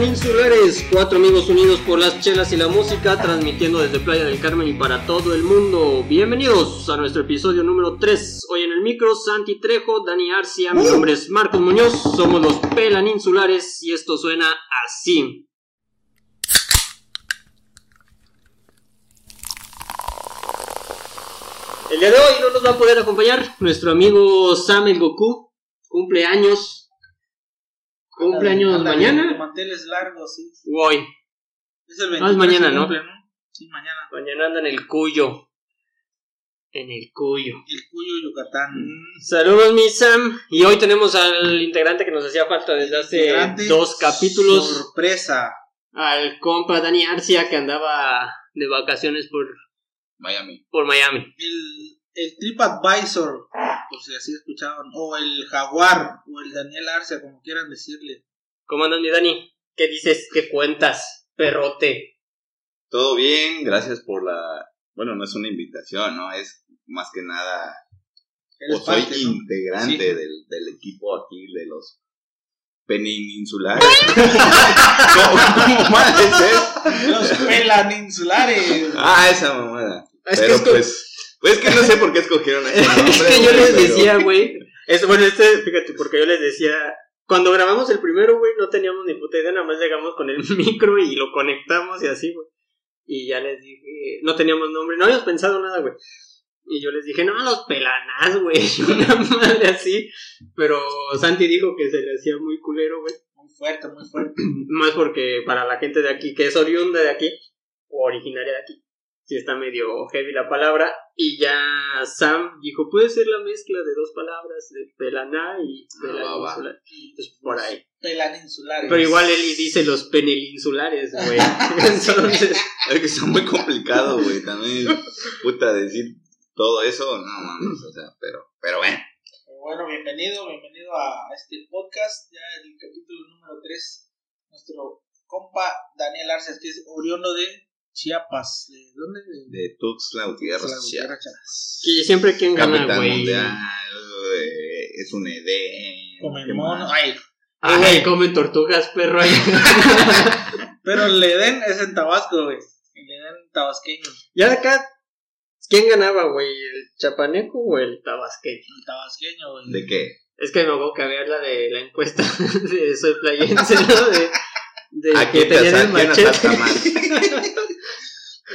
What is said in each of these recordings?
Pelanínsulares, cuatro amigos unidos por las chelas y la música, transmitiendo desde Playa del Carmen y para todo el mundo. Bienvenidos a nuestro episodio número 3. Hoy en el micro, Santi Trejo, Dani Arcia, mi nombre es Marcos Muñoz, somos los Pelanínsulares y esto suena así. El día de hoy no nos va a poder acompañar nuestro amigo Sam el Goku, cumpleaños. ¿Cumpleaños Ándale, mañana? de Manteles largos, sí. hoy. Es el Ah, es 23 mañana, ¿no? cumple, Sí, mañana. Mañana anda en el Cuyo. En el Cuyo. El Cuyo, Yucatán. Saludos, mi Sam. Y hoy tenemos al integrante que nos hacía falta desde hace Integrante dos capítulos. Sorpresa. Al compa Dani Arcia que andaba de vacaciones por, Miami. por Miami. El, el TripAdvisor, por si así escuchaban. O el Jaguar, o el Daniel Arce, como quieran decirle. ¿Cómo andas, mi Dani? ¿Qué dices? ¿Qué cuentas? Perrote. Todo bien, gracias por la... Bueno, no es una invitación, ¿no? Es más que nada... O soy parte, ¿no? integrante Sí. del, del equipo aquí de los peninsulares. ¿Cómo, cómo mal es eso? Los pelaninsulares. Ah, esa mamada. Es que Pero es co- pues... Pues es que no sé por qué escogieron ese nombre. Es que yo les pero- decía, güey. es- Bueno, este, fíjate, porque yo les decía. Cuando grabamos el primero, güey, no teníamos ni puta idea, nada más llegamos con el micro y lo conectamos y así, güey. Y ya les dije, no teníamos nombre, no habíamos pensado nada, güey. Y yo les dije, no, los pelanás, güey, una madre así. Pero Santi dijo que se le hacía muy culero, güey. Muy fuerte, muy fuerte. Más porque para la gente de aquí, que es oriunda de aquí, o originaria de aquí, sí está medio heavy la palabra. Y ya Sam dijo, puede ser la mezcla de dos palabras, de pelaná y Ah, pelaninsular. Entonces, por ahí. Pelaninsulares. Pero igual él dice los penelinsulares, güey. Entonces, Es que está muy complicado, güey. También, puta, decir todo eso, no mames, o sea, pero, pero bueno. Bueno, bienvenido, bienvenido a este podcast, ya el capítulo número 3. Nuestro compa Daniel Arce, que es oriundo de Chiapas. ¿De dónde? De De Tuxtla Gutiérrez, Chiapas. Chiapas. y siempre quien gana, Capitán güey. Mundial, güey, es un Edén. Come ¿qué mono. Ay, Ay, comen tortugas, perro. ahí. pero el Edén es en Tabasco, güey. El Edén tabasqueño. ya de acá, ¿quién ganaba, güey? ¿El chapaneco o el tabasqueño? El tabasqueño, güey. ¿De qué? Es que me acuerdo que había la de la encuesta de Soy Playense, ¿no? De, de ¿A que tenían el machete. asalta más?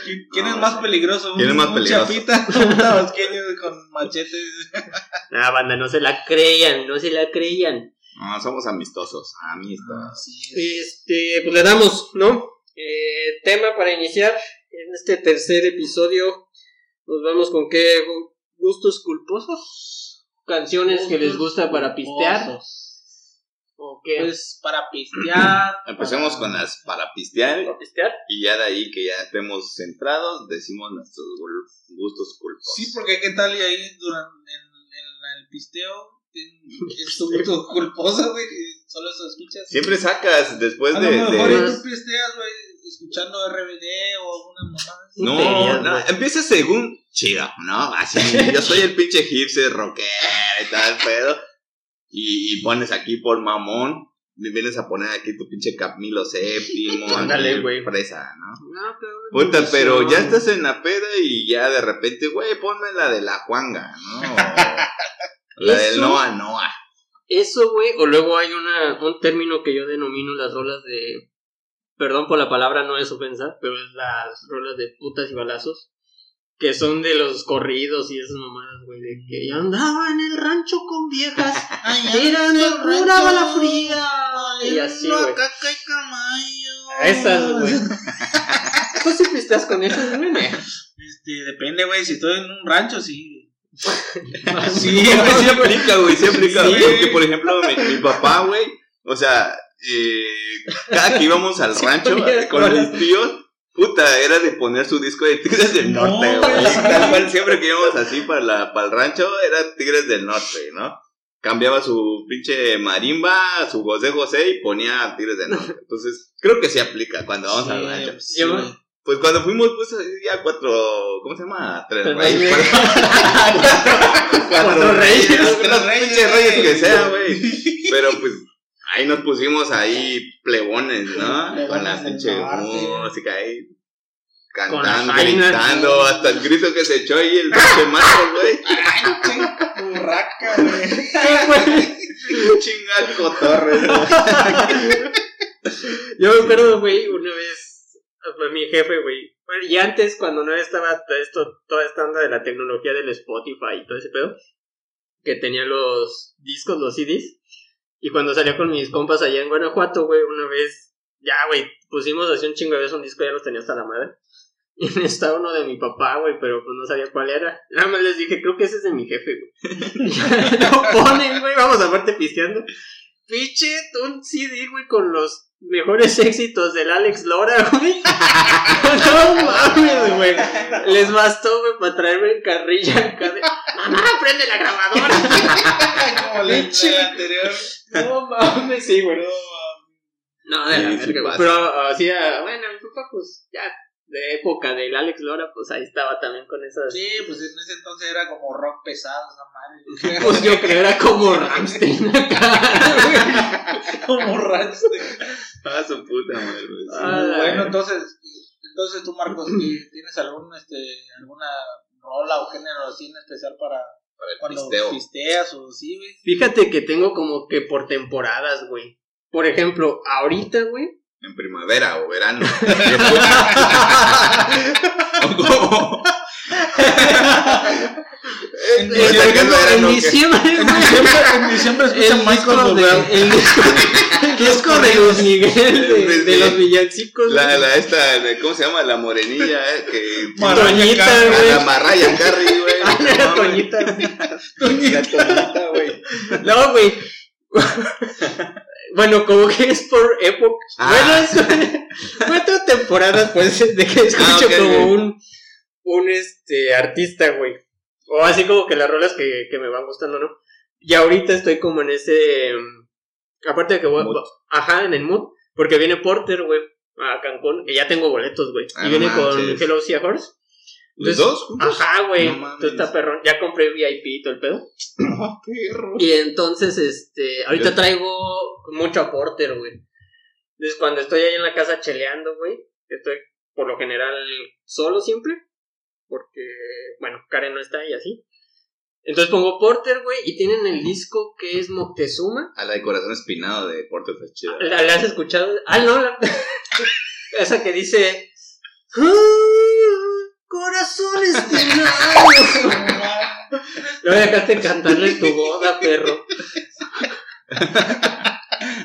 ¿Quién- ¿Quién es más peligroso? ¿Quién es ¿Un- más un peligroso? chapita o un tabasqueño con machete? Ah, banda, no se la creían, no se la creían. No, somos amistosos, amistosos. Este, pues le damos, ¿no? Eh, tema para iniciar en este tercer episodio. Nos vamos con qué gustos culposos. Canciones que les gusta para pistear. ¿O qué? Pues para pistear. Empecemos para- con las para pistear ¿Para pistear? y ya de ahí que ya estemos centrados, decimos nuestros gustos culposos. Sí, porque qué tal y ahí durante en, en el pisteo es tu gusto culposo, güey, solo eso escuchas. Siempre sacas después A de... lo mejor de- tú pisteas, güey, escuchando RBD o alguna mamá. así. No, no, empieza según chido, ¿no? Así, yo soy el pinche hipster rockero y tal, pedo. Y, y pones aquí por mamón, me vienes a poner aquí tu pinche Camilo séptimo, Ándale, güey. fresa, ¿no? No, pero Puta, pero ya estás en la peda y ya de repente, güey, ponme la de la Juanga, ¿no? O la del Eso- Noa Noa. Eso, güey, o luego hay una, un término que yo denomino las rolas de... Perdón por la palabra, no es ofensa, pero es las rolas de putas y balazos. Que son de los corridos y esas mamadas, güey, de que yo andaba en el rancho con viejas, el pura bala rancho, fría. Y así, güey. Esas, güey. ¿Tú sí pisteas con esas, güey? Este, depende, güey, si estoy en un rancho, sí. Sí, sí aplica, güey, sí aplica. Sí. Porque, por ejemplo, mi, mi papá, güey, o sea, eh, cada que íbamos al rancho con mis tíos, puta, era de poner su disco de Tigres del No, Norte, güey. güey. Tal cual, siempre que íbamos así para, la, para el rancho, era Tigres del Norte, ¿no? Cambiaba su pinche marimba, su José José y ponía Tigres del Norte. Entonces, creo que sí aplica cuando vamos al rancho. Sí, Yo- güey. Pues cuando fuimos, pues ya cuatro, ¿cómo se llama? Tres reyes. reyes. cuatro, Cuatro reyes. reyes. Tres reyes, reyes que sea, güey. Pero pues ahí nos pusimos ahí plebones, ¿no? Plebones Con la pinche música ahí. Cantando, gritando, hasta el grito que se echó ahí el pinche macho, güey. Burraca, güey. Chinga cotorre, güey. Yo me acuerdo, güey, una vez, fue mi jefe, güey. Bueno, y antes, cuando no estaba todo esto, toda esta onda de la tecnología del Spotify y todo ese pedo, que tenía los discos, los CDs, y cuando salía con mis compas allá en Guanajuato, güey, una vez, ya, güey, pusimos así un chingo de veces un disco, ya los tenía hasta la madre. Y estaba uno de mi papá, güey, pero pues no sabía cuál era. Nada más les dije, creo que ese es de mi jefe, güey. Lo ponen, güey, vamos a verte pisteando. Pinche, un CD, güey, con los mejores éxitos del Alex Lora, güey. no mames, güey. Les bastó, güey, para traerme en carrilla acá de, Mamá, prende la grabadora. Como la anterior. no mames, sí, güey. No, de la Sí, verga, güey. pasa. Pero así, ah, bueno, mi papá, pues, ya, de época del Alex Lora, pues ahí estaba también con esas. Sí, pues en ese entonces era como rock pesado, esa madre. Pues yo creo era como Ramstein acá, como Rammstein. Ah, su puta madre. Ah, Bueno, entonces, entonces tú, Marcos, ¿qué- ¿tienes algún, este, alguna rola o género así en especial para Para el cuando pisteo. pisteas o sí, güey? Fíjate que tengo como que por temporadas, güey. Por ejemplo, ahorita, güey. En primavera o verano. ¿O cómo? En, Ahorita que es verano, en diciembre, En diciembre, en diciembre escucha El Michael Bublé. el disco, el disco de Luis Miguel, de, de los villancicos. La, la esta, la- ¿cómo se llama? La morenilla, eh, que... Toñita, güey. la Marraya Carey, güey. Ah, mames. Toñita, güey. La Toñita, güey. No, güey. Bueno, como que es por época. Ah. Bueno, es. Cuatro temporadas, pues, de que escucho Ah, ok, como ok. un. Un este. Artista, güey. O así como que las rolas que, que me van gustando, ¿no? Y ahorita estoy como en ese. mm, Aparte de que voy. Mood. Ajá, en el mood. Porque viene Porter, güey. A Cancún. Que ya tengo boletos, güey. Ah, y viene con. Hello Seahorse. ¿Los Entonces- dos juntos? Ajá, güey. No está perrón. Ya compré VIP y todo el pedo. Ah, perro. Y entonces, este, ahorita Yo- traigo mucho a Porter, güey. Entonces, cuando estoy ahí en la casa cheleando, güey, estoy por lo general solo siempre. Porque, bueno, Karen no está y así. Entonces pongo Porter, güey, y tienen el disco que es Moctezuma. A la de corazón espinado de Porter está chida. ¿La, la has escuchado? Ah, no, la- esa que dice... "Ah, Corazón espinado. No me dejaste cantarle tu boda, perro.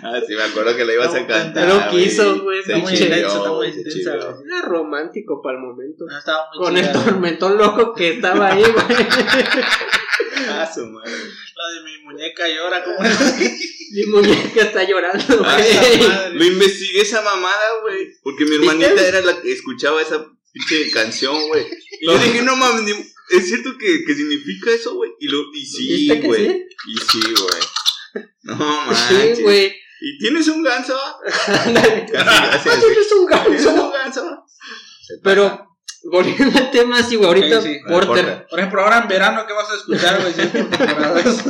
Ah, sí, me acuerdo que la ibas a No, cantar. pero quiso, güey, está muy intenso, está muy. Era romántico para el momento. No, estaba muy Con el tormentón loco que estaba ahí, güey. Ah, su madre. La de mi muñeca llora como es. Mi muñeca está llorando, Ah, güey. Lo investigué esa mamada, güey. Porque mi hermanita era la que escuchaba esa pinche canción, güey. Y yo dije, no mames, ni- ¿es cierto que, que significa eso, güey? Y, lo, y sí, ¿Viste que güey. sí? Y sí, güey. No manches. Sí, güey. ¿Y tienes un ganso? Ah, tienes un ¿Tienes un ganso. Pero, volviendo al tema, sí, güey. Ahorita, Ok, sí. Porter. Porter. Por ejemplo, ahora en verano, ¿qué vas a escuchar, güey? Si es por temporadas.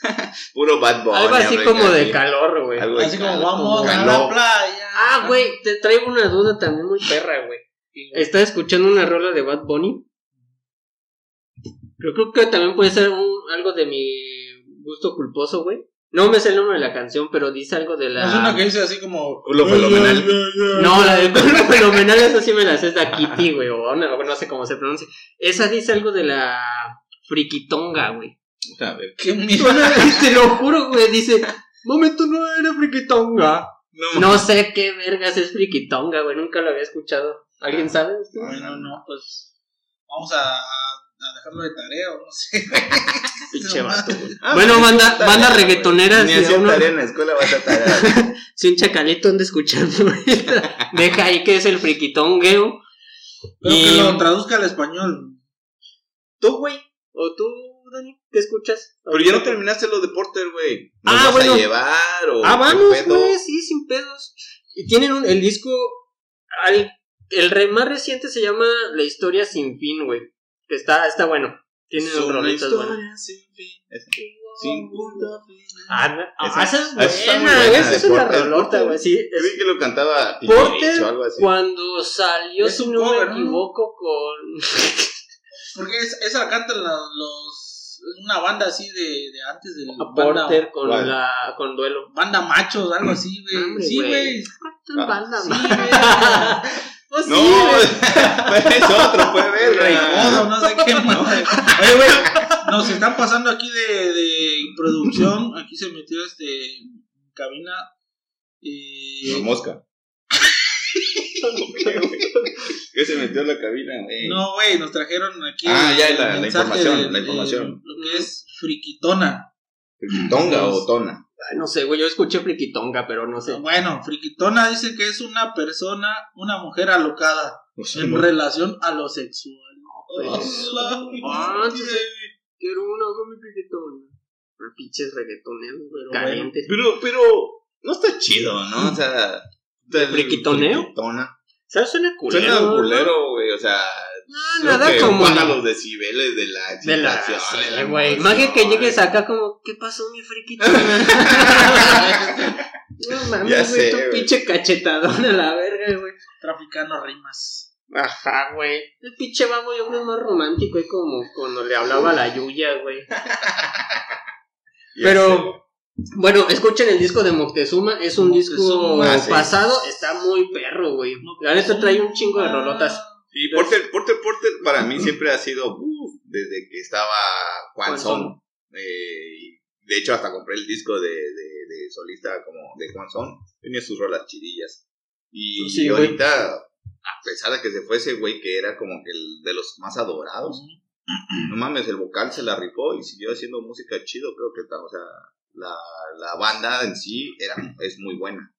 Puro Bad Bunny. Algo así como de calor, güey. Algo Así como calor, vamos a la playa. Ah, güey, te traigo una duda también muy perra, güey. Estaba escuchando una rola de Bad Bunny. Pero creo que también puede ser un, algo de mi gusto culposo, güey. No me sé el nombre de la canción, pero dice algo de la. Es una que dice así como. Culo fenomenal. No, la de culo fenomenal, esa sí me la sé, es la Kitty, güey, o no, no sé cómo se pronuncia. Esa dice algo de la friquitonga, güey. A ver. Qué mierda. Te lo juro, güey, dice, momento no era friquitonga. No, No sé qué vergas es friquitonga, güey, nunca lo había escuchado. ¿Alguien sabe? Bueno, no, pues. Vamos a, a dejarlo de tarea, o no sé. Pinche vato, güey. Ah, Bueno, banda, banda reggaetonera, Ni si uno- tarea en la escuela vas a tarea. si un chacalito anda escuchando, güey, deja ahí que es el friquitongueo. Pero Y- que lo traduzca al español. ¿Tú, güey? ¿O tú, Dani? ¿Qué escuchas? Pero ya no terminaste lo de Porter, güey. ¿Nos Ah, vas bueno. a llevar o Ah, vamos, güey, sí, sin pedos. Y tienen un- el disco. al- el re- más reciente se llama La historia sin fin, güey. Que está, está bueno. Tiene Es una rolitas historia buenas. sin fin. Esa. Sin punto final. Ah, no, ah, Esa- esa esa es buena. Esa es una rolota, güey. Sí, Yo vi es que lo cantaba Porter o algo así. cuando salió, Es si un no me equivoco, con. Porque es- esa la cantan los. Es una banda así de, de antes del. Banda, Porter con ¿Cuál? la con duelo. banda machos, algo así, güey. Sí, güey. güey. Ah, banda, sí, Pues sí, No, güey. es otro, fue verga. Recodo, no sé qué más. Oye, güey, nos están pasando aquí de, de producción. Aquí se metió este cabina. eh, Una mosca. ¿Qué se metió en la cabina, güey? no, güey, nos trajeron aquí. Ah, ya, la- la información, de- la información. Lo que es friquitona. ¿Tonga o tona? Ay, No sé, güey, yo escuché friquitonga, pero no sé. Bueno, friquitona dice que es una persona, una mujer alocada O sea, en no. relación a lo sexual. pues. Hola, Ah, entonces, Quiero una con mi friquitona. Pero pinches reggaetoneros, güey, Pero calientes. Pero, pero, no está chido, ¿no? O sea, friquitoneo? friquitona. ¿Sabes? Suena culero. Suena culero, güey, o sea. No, creo nada que como. baja los decibeles de la De la. excitación, sí, de la güey. que llegues acá como, ¿qué pasó, mi friquitona? no mames, Ya güey, sé, tu pinche cachetadón a la verga, güey. Traficando rimas. Ajá, güey. El pinche babo yo creo es más romántico, y como cuando le hablaba a la Yuya, güey. Pero, bueno, escuchen el disco de Moctezuma, es un disco Moctezuma, ah, sí. pasado, está muy perro, güey. La neta trae un chingo de rolotas. Y Porter, Porter, Porter para mí siempre ha sido desde que estaba Juan Son. Eh, de hecho, hasta compré el disco de, de, de solista como de Juan Son. Tenía sus rolas chidillas. Y, Sí, y güey. ahorita, a pesar de que se fuese, güey, que era como que el de los más adorados. No mames, el vocal se la rifó y siguió haciendo música chido. Creo que, o sea, la, la banda en sí era, es muy buena.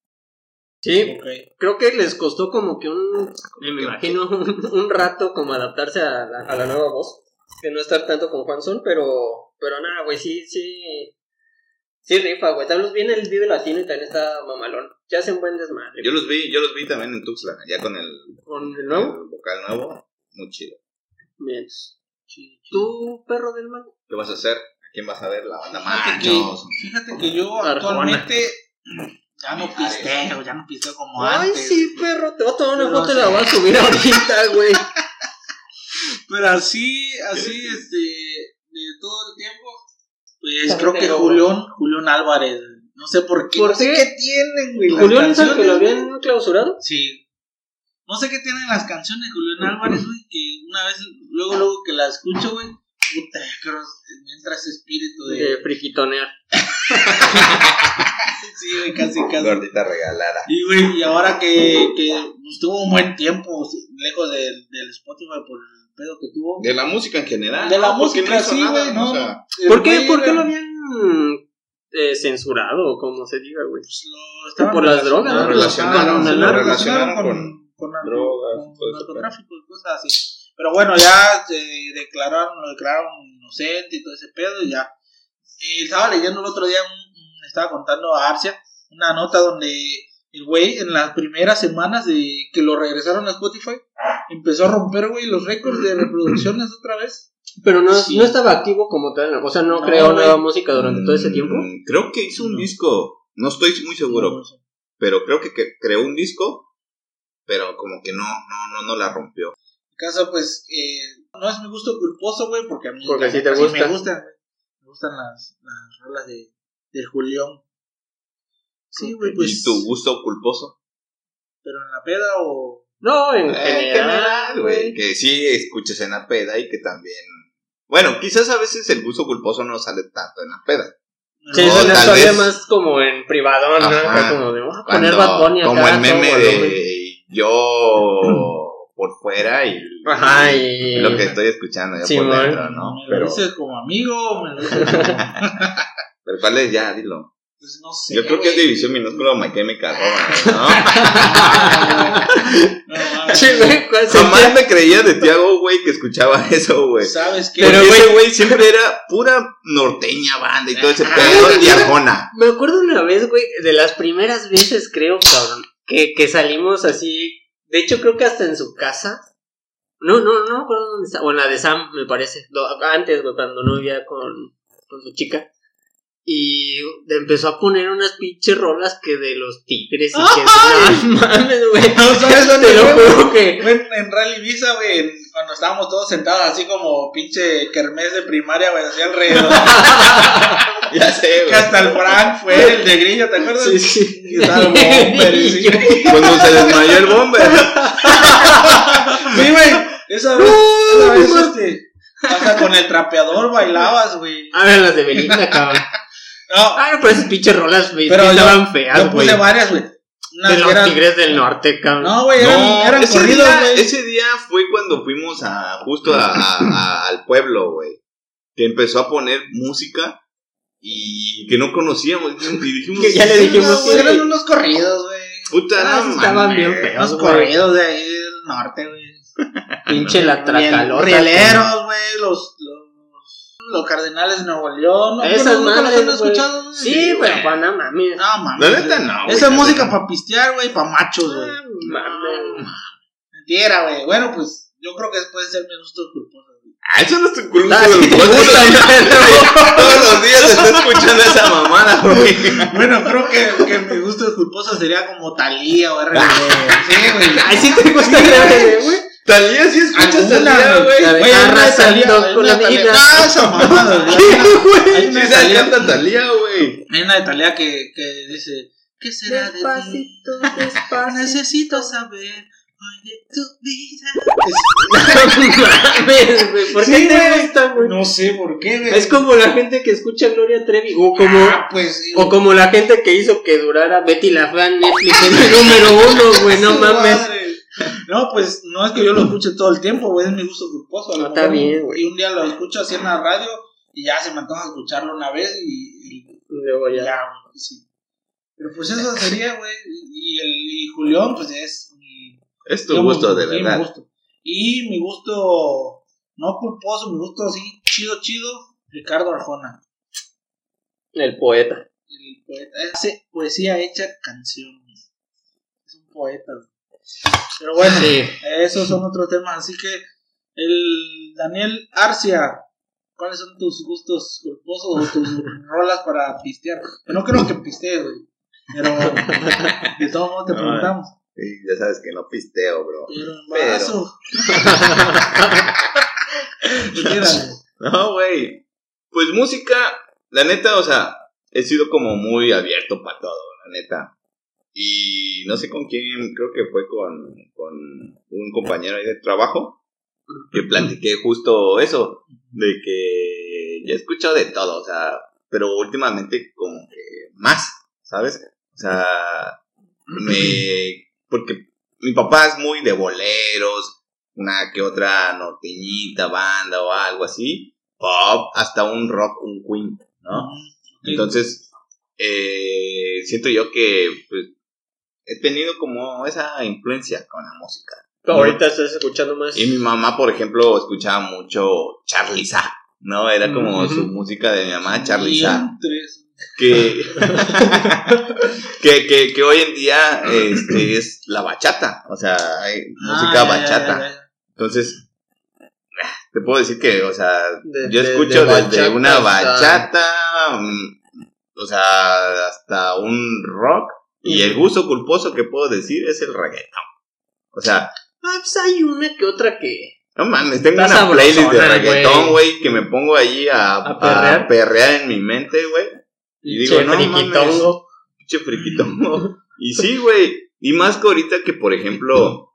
Sí, creo que les costó como que un, me imagino, un, un rato como adaptarse a la, a la nueva voz. Que no estar tanto con Juan Sol, pero, pero nada, güey, sí, sí. Sí rifa, güey. Tal vez viene el Vive Latino y también está mamalón. Ya hacen buen desmadre. Yo los vi, yo los vi también en Tuxtla, ya con el, ¿Con el nuevo? el vocal nuevo. Muy chido. Bien. ¿Tú, perro del mal? ¿Qué vas a hacer? ¿A quién vas a ver? La banda Fíjate que, fíjate que yo Arjona. actualmente ya no pisteo, ya no pisteo como Ay, antes. sí, perro. Te voy a tomar una foto y la voy a subir ahorita, güey. Pero así, así, este, de todo el tiempo, pues creo que Julián, Julián Álvarez, no sé por qué, ¿Por no sé qué? qué tienen, güey, ¿Julián es el que lo habían clausurado? Sí. No sé qué tienen las canciones de Julián Álvarez, güey, que una vez, luego, luego que la escucho, güey, puta, creo me entra ese espíritu de... De friquitonear. Sí, güey, casi, casi. Gordita regalada. Y, güey, y ahora que, que estuvo un buen tiempo lejos del, del Spotify por el pedo que tuvo. De la música en general. De la ¿no? Música, hizo sí, güey, ¿no? no. O sea, ¿Por qué, ¿por qué lo habían eh, censurado, como se diga, güey? pues, lo estaban Por las drogas, ¿no? Lo Relacionaron, relacionaron, lo relacionaron relacionaron con con, con, drogas, con todo narcotráfico y cosas así. Pero bueno, ya se declararon, lo declararon inocente y todo ese pedo y ya. Estaba leyendo el otro día, un- estaba contando a Arcia una nota donde el güey en las primeras semanas de que lo regresaron a Spotify empezó a romper, güey, los récords de reproducciones otra vez. Pero no, Sí. no estaba activo como tal, o sea, no, No, creó nueva música durante todo ese tiempo. mm, Creo que hizo un No. disco. No estoy muy seguro. No sé. Pero creo que, que creó un disco. Pero como que no, no, no, no la rompió. En caso, pues, eh, no es mi gusto culposo, güey, porque a mí Porque te gusta. me. Me gustan las, las rolas de, del Julián. Sí, güey, pues. ¿Y tu gusto culposo? Pero en la peda o. No, en Eh, general, güey. Que sí escuches en la peda y que también. Bueno, quizás a veces el gusto culposo no sale tanto en la peda. Sí, No, eso tal todavía vez- más como en privado, ¿no? Como de, voy a poner Bad Bunny acá. como el todo meme volumen. de yo por fuera y Ajá, y... lo que estoy escuchando yo Sí, por dentro, ¿no? ¿Me lo Pero, dices como amigo me lo dices como.? pero ¿cuál es ya? Dilo. Pues no sé. Yo creo que es división minúscula My Chemical Romance, ¿no? No, mames. Sí, güey, ¿cuál Jamás me creía de Tiago, güey, que escuchaba eso, güey. ¿Sabes qué? Pero ese güey- güey siempre era pura norteña banda y todo ese pedo y Arjona. Me acuerdo una vez, güey, de las primeras veces, creo, cabrón, que, que salimos así. De hecho, creo que hasta en su casa. No, no, no me acuerdo dónde está. O en la de Sam, me parece. Antes, cuando no vivía con, con su chica. Y empezó a poner unas pinches rolas que de los tigres y que no mames, güey. No sabes dónde Te lo juro que. En, en Rally Visa, güey, cuando estábamos todos sentados así como pinche kermés de primaria, güey, así alrededor. Ya sé, que hasta el Frank fue el de Grillo, ¿te acuerdas? Sí, sí. Y estaba el bomber, y sí. Cuando se desmayó el bomber. Sí, güey, esa vez, esa vez, este, hasta con el trapeador bailabas, güey. A ver, las de Belinda, cabrón. No, Ay, pero esas pinches rolas, güey, Pero estaban yo feas, güey. puse varias, güey. Unas De los eran- tigres del norte, cabrón. No, güey, eran, No, eran ese, corridos, día, güey. ese día fue cuando fuimos a justo a, a- a- al pueblo, güey. Que empezó a poner música y que no conocíamos. Y dijimos, Que ya le dijimos No, eran unos corridos, güey. puta, Ah, no estaban bien feos. Unos güey. corridos de ahí del norte, güey. Pinche la tracalota. Rieleros, güey, los, los, los cardenales de Nuevo León. ¿no? Esas ¿Nunca los madres, han güey. escuchado? güey? Sí, pero pa' no mames. No, mames. La neta, no. güey, Esa la música para pistear, güey, para machos, güey. Ah. Mentira, güey. Bueno, pues yo creo que puede ser mi gusto culposo, güey. Ah, eso no es tu culpa. Ah, sí Todos los días- Todos los días estoy escuchando esa mamada, güey. Bueno, creo que, que mi gusto culposo sería como Talía o RBD. Sí, güey. Ay, sí te gusta el güey. Talía sí escuchas Talía, güey. Güey, hay una de Arrasando con la vida. No, esa mamada, güey. De se canta Talía, güey. hay una de Talía que, que dice: ¿Qué será de ti? Despacito, despacito. Necesito saber güey. ¿Por qué Sí, te gusta, güey? No sé por qué, güey. Es como la gente que escucha a Gloria Trevi. O como, Ah, pues sí, o como la gente que hizo que durara Betty la Fea en Netflix en el número uno, güey. No mames. madre. No, pues no es que yo lo escuche todo el tiempo, güey, es mi gusto culposo. No, está bien, güey. Y un día lo escucho así en la radio y ya se me antoja escucharlo una vez y, y Luego ya, ya. sí. Pero pues eso sería, güey. Y, el, y Julián, pues es. Es tu digamos, gusto, de sí, mi verdad. gusto. Y mi gusto, no culposo, mi gusto así, chido, chido, Ricardo Arjona. El poeta. El poeta. Hace poesía hecha canción. Es un poeta. Pero bueno. Sí. Esos son otros temas, así que el Daniel Arcia, ¿cuáles son tus gustos culposos o tus rolas para pistear? Que no creo que pistees, güey. Pero de todos modos te preguntamos. Ya sabes que no pisteo, bro. Pero No, güey. Pues música, la neta, o sea, he sido como muy abierto para todo, la neta. Y no sé con quién, creo que fue con, con un compañero ahí de trabajo, que platiqué justo eso, de que ya he escuchado de todo, o sea, pero últimamente como que más, ¿sabes? O sea, me... porque mi papá es muy de boleros, una que otra norteñita, banda o algo así, pop, hasta un rock, un Queen, ¿no? Entonces, eh, siento yo que pues, he tenido como esa influencia con la música. Ahorita estás escuchando más. Y mi mamá, por ejemplo, escuchaba mucho Charlie Sa, ¿no? Era como Ujú. su música de mi mamá, Charlie. Tres. Que, que, que, que hoy en día este, es la bachata, o sea, hay música Ah, ya, bachata. ya, ya. Entonces, te puedo decir que, o sea, De- yo escucho de desde una bachata, mm, o sea, hasta un rock, y el gusto culposo que puedo decir es el reggaetón. O sea, Ah, pues hay una que otra que. No mames, tengo una playlist de reggaetón, güey, que me pongo allí a, ¿A a perrear? en mi mente, güey. Y digo, Che, no friquitongo. Pinche friquitongo. y sí, güey. Y más que ahorita que, por ejemplo,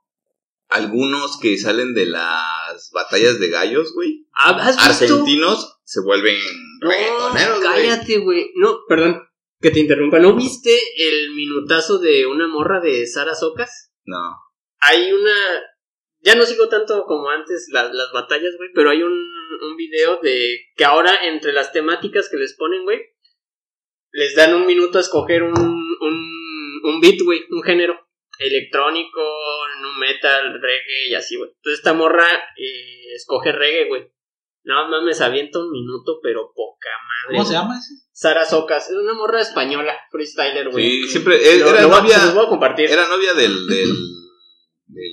algunos que salen de las batallas de gallos, güey, Ah, argentinos se vuelven No, reggaetoneros, güey. cállate, güey. No, perdón, que te interrumpa. ¿No viste el minutazo de una morra de Sara Socas? No. Hay una. Ya no sigo tanto como antes las, las batallas, güey, pero hay un, un video de que ahora entre las temáticas que les ponen, güey, les dan un minuto a escoger un, un, un beat, güey, un género electrónico, nu metal, reggae y así, güey. Entonces esta morra eh, escoge reggae, güey. No mames, avienta un minuto, pero poca madre. ¿Cómo se llama ese? Sara Socas, es una morra española, freestyler, güey. Sí, siempre. eh, Lo- Era lo se novia. los voy a compartir. Era novia del. del, del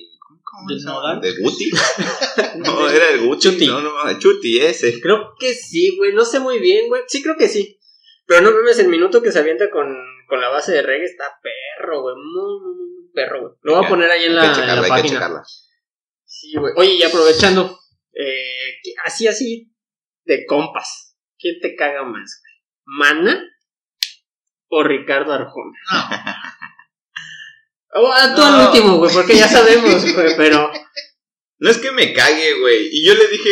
¿Cómo ¿Del se llama? Nodal? ¿De Guti? no, era el Guti. Chuti. No, no, Chuti ese. Creo que sí, güey. No sé muy bien, güey. Sí, creo que sí. Pero no mames, el minuto que se avienta con, con la base de reggae está perro, güey. Muy, muy, muy perro, güey. Lo voy a poner ahí en Hay la, que en checarla, la hay que página. checarla. Sí, güey. Oye, y aprovechando, eh, que- así, así, de compas. ¿Quién te caga más, güey? ¿Mana o Ricardo Arjona? O a tú No. al último, güey, porque ya sabemos, güey, pero... No es que me cague, güey. Y yo le dije